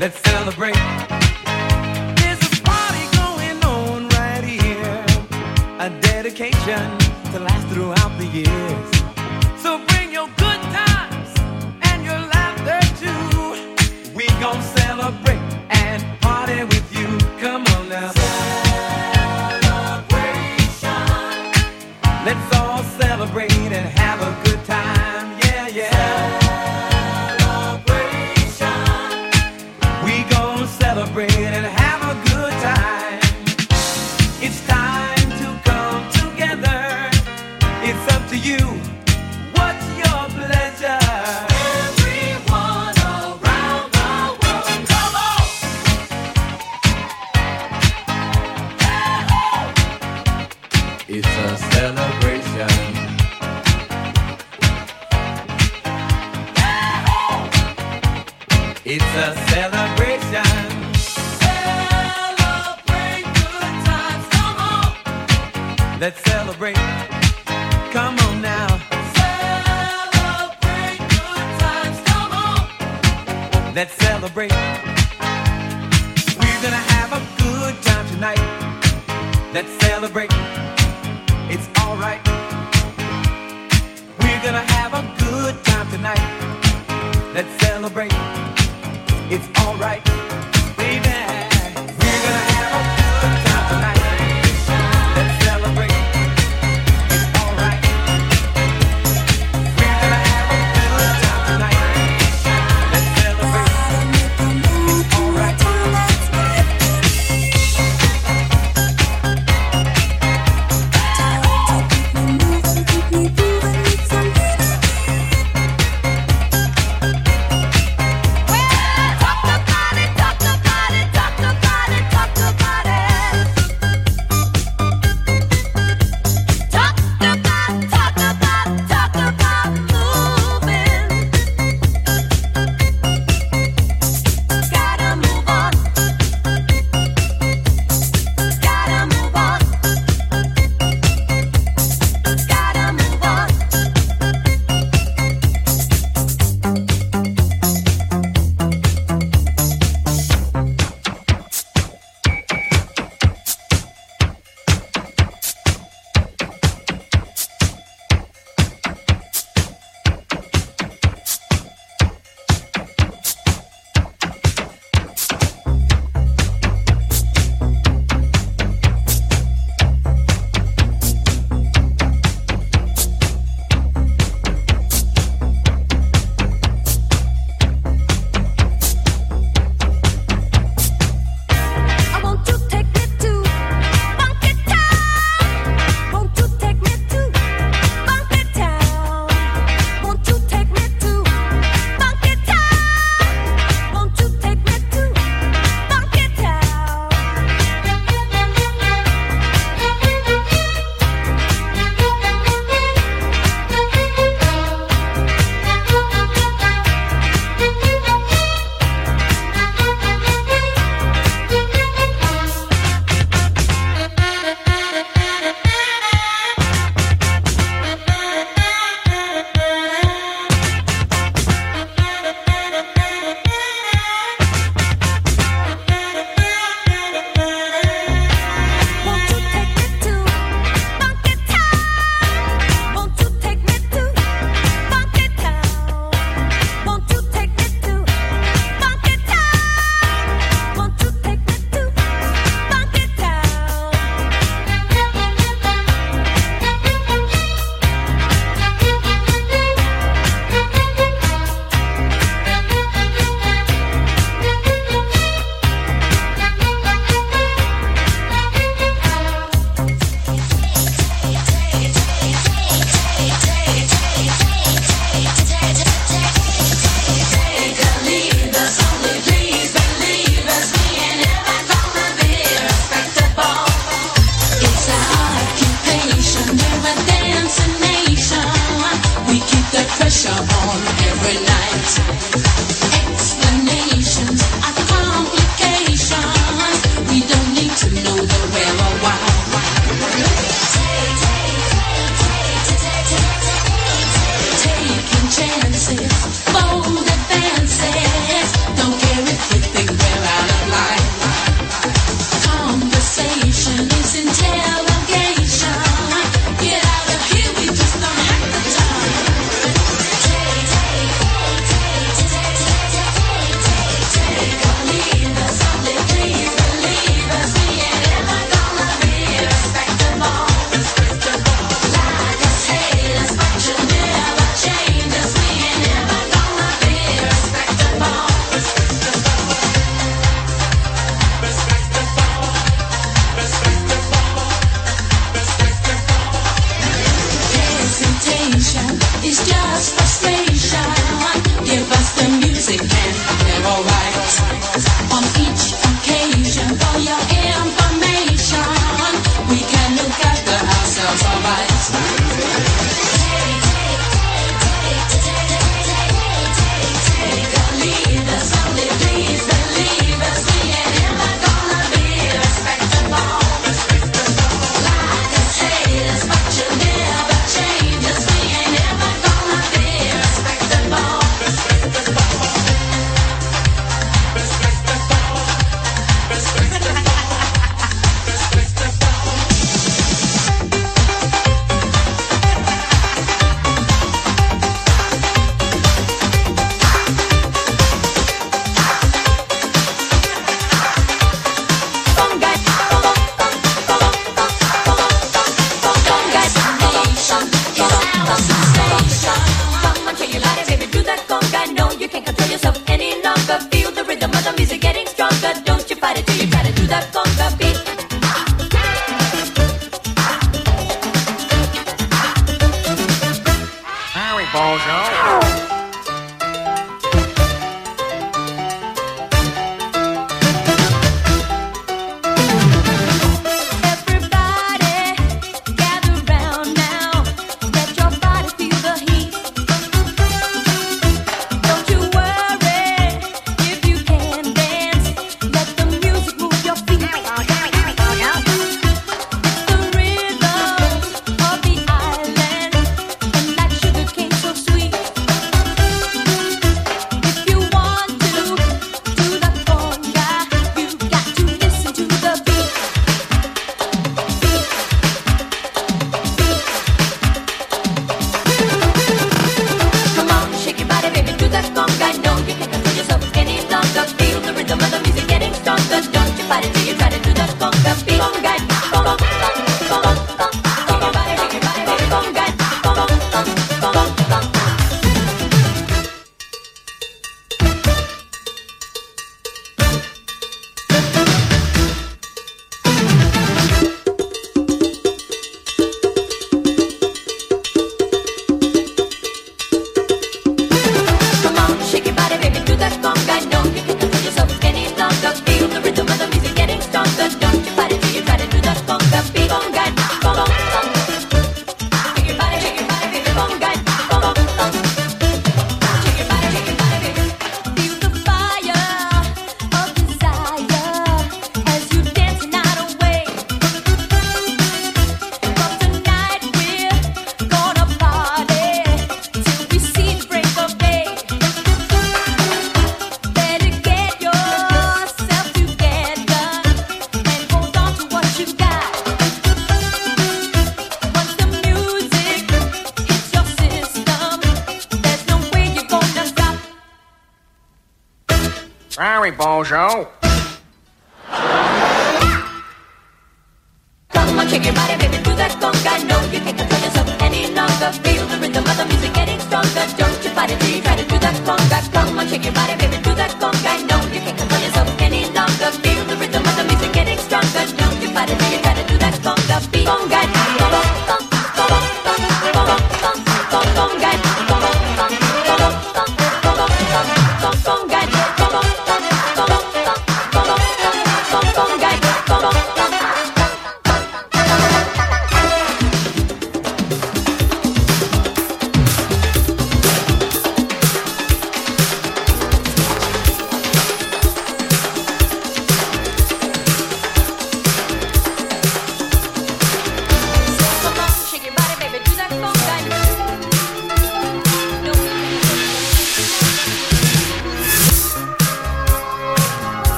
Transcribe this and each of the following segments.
Let's celebrate. There's a party going on right here, a dedication to last throughout the years.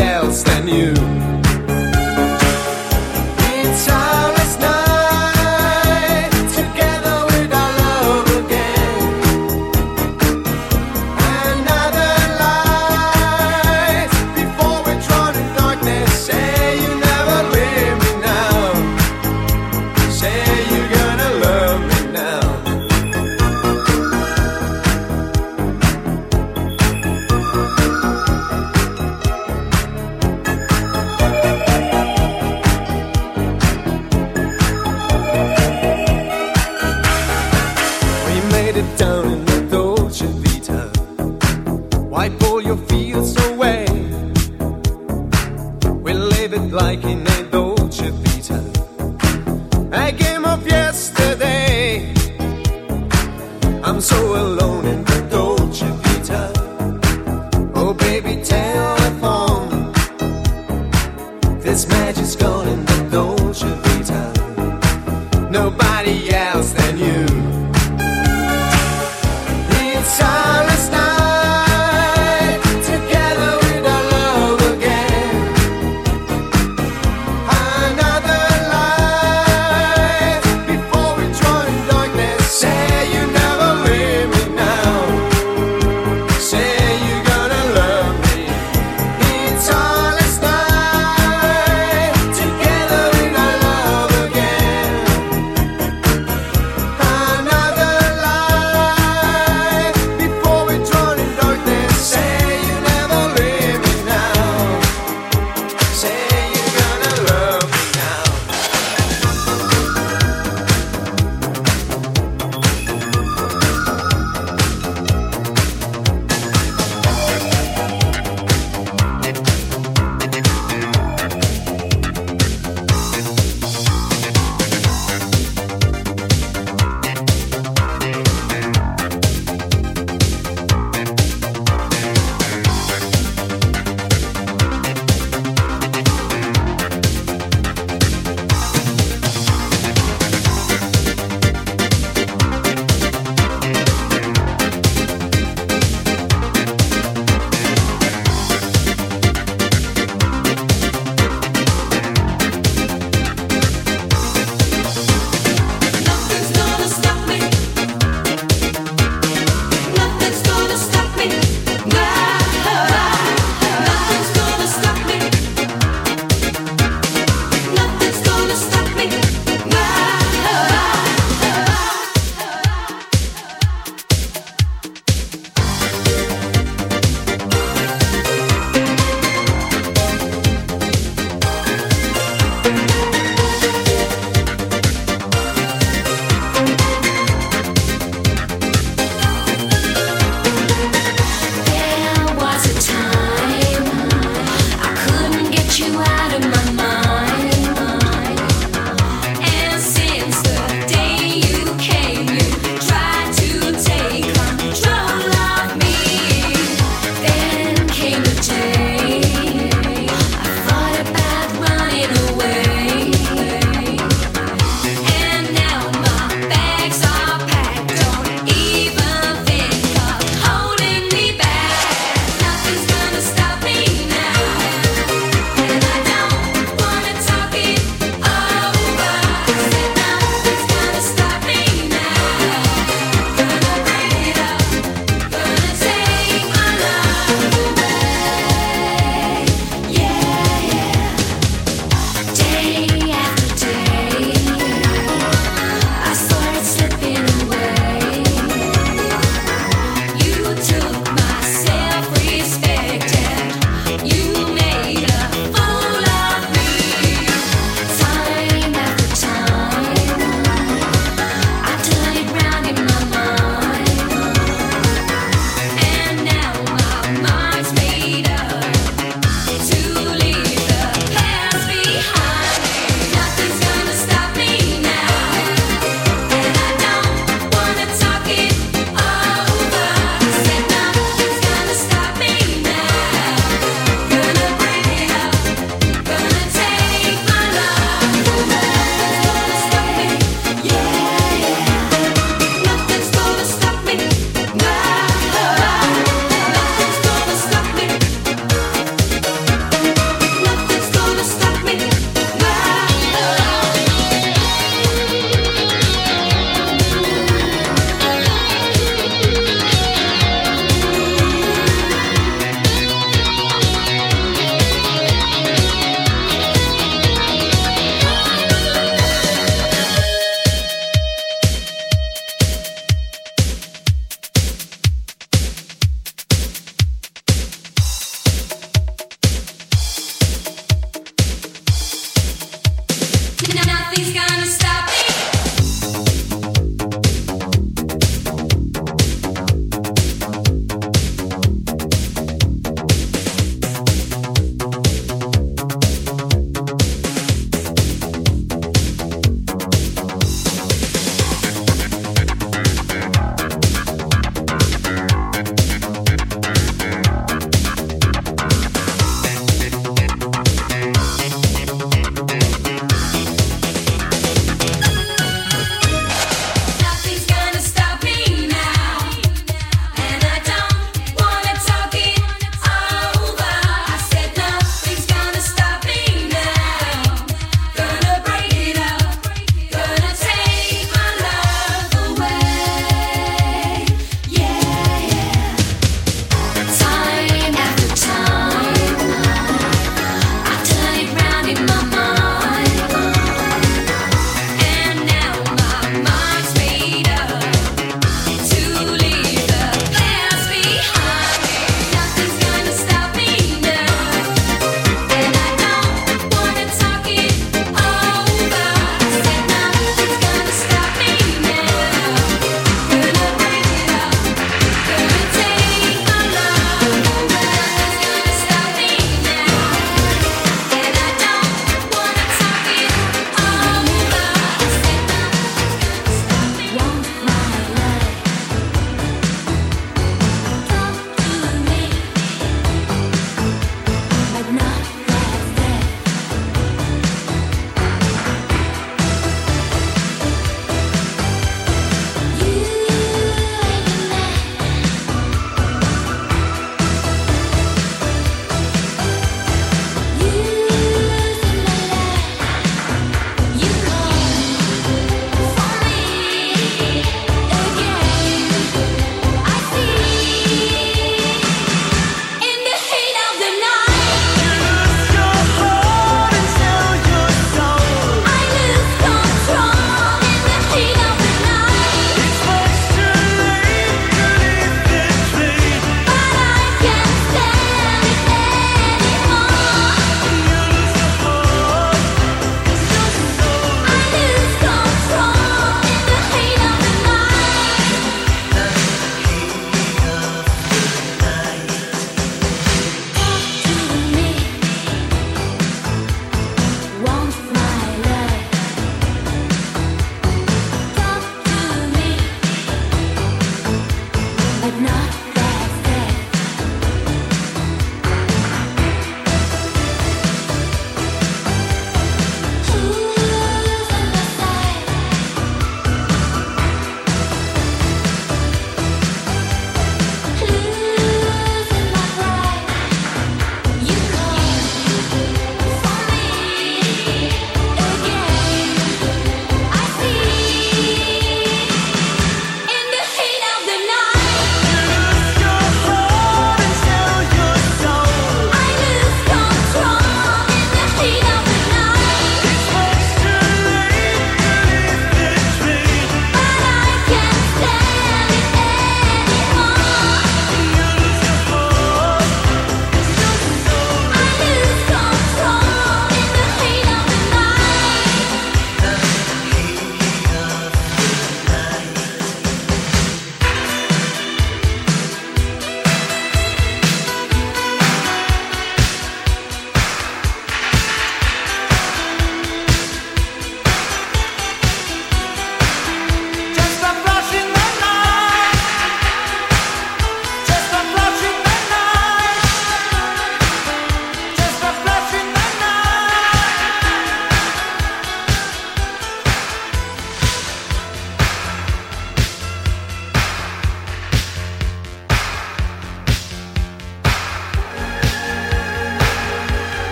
Else than you. It's our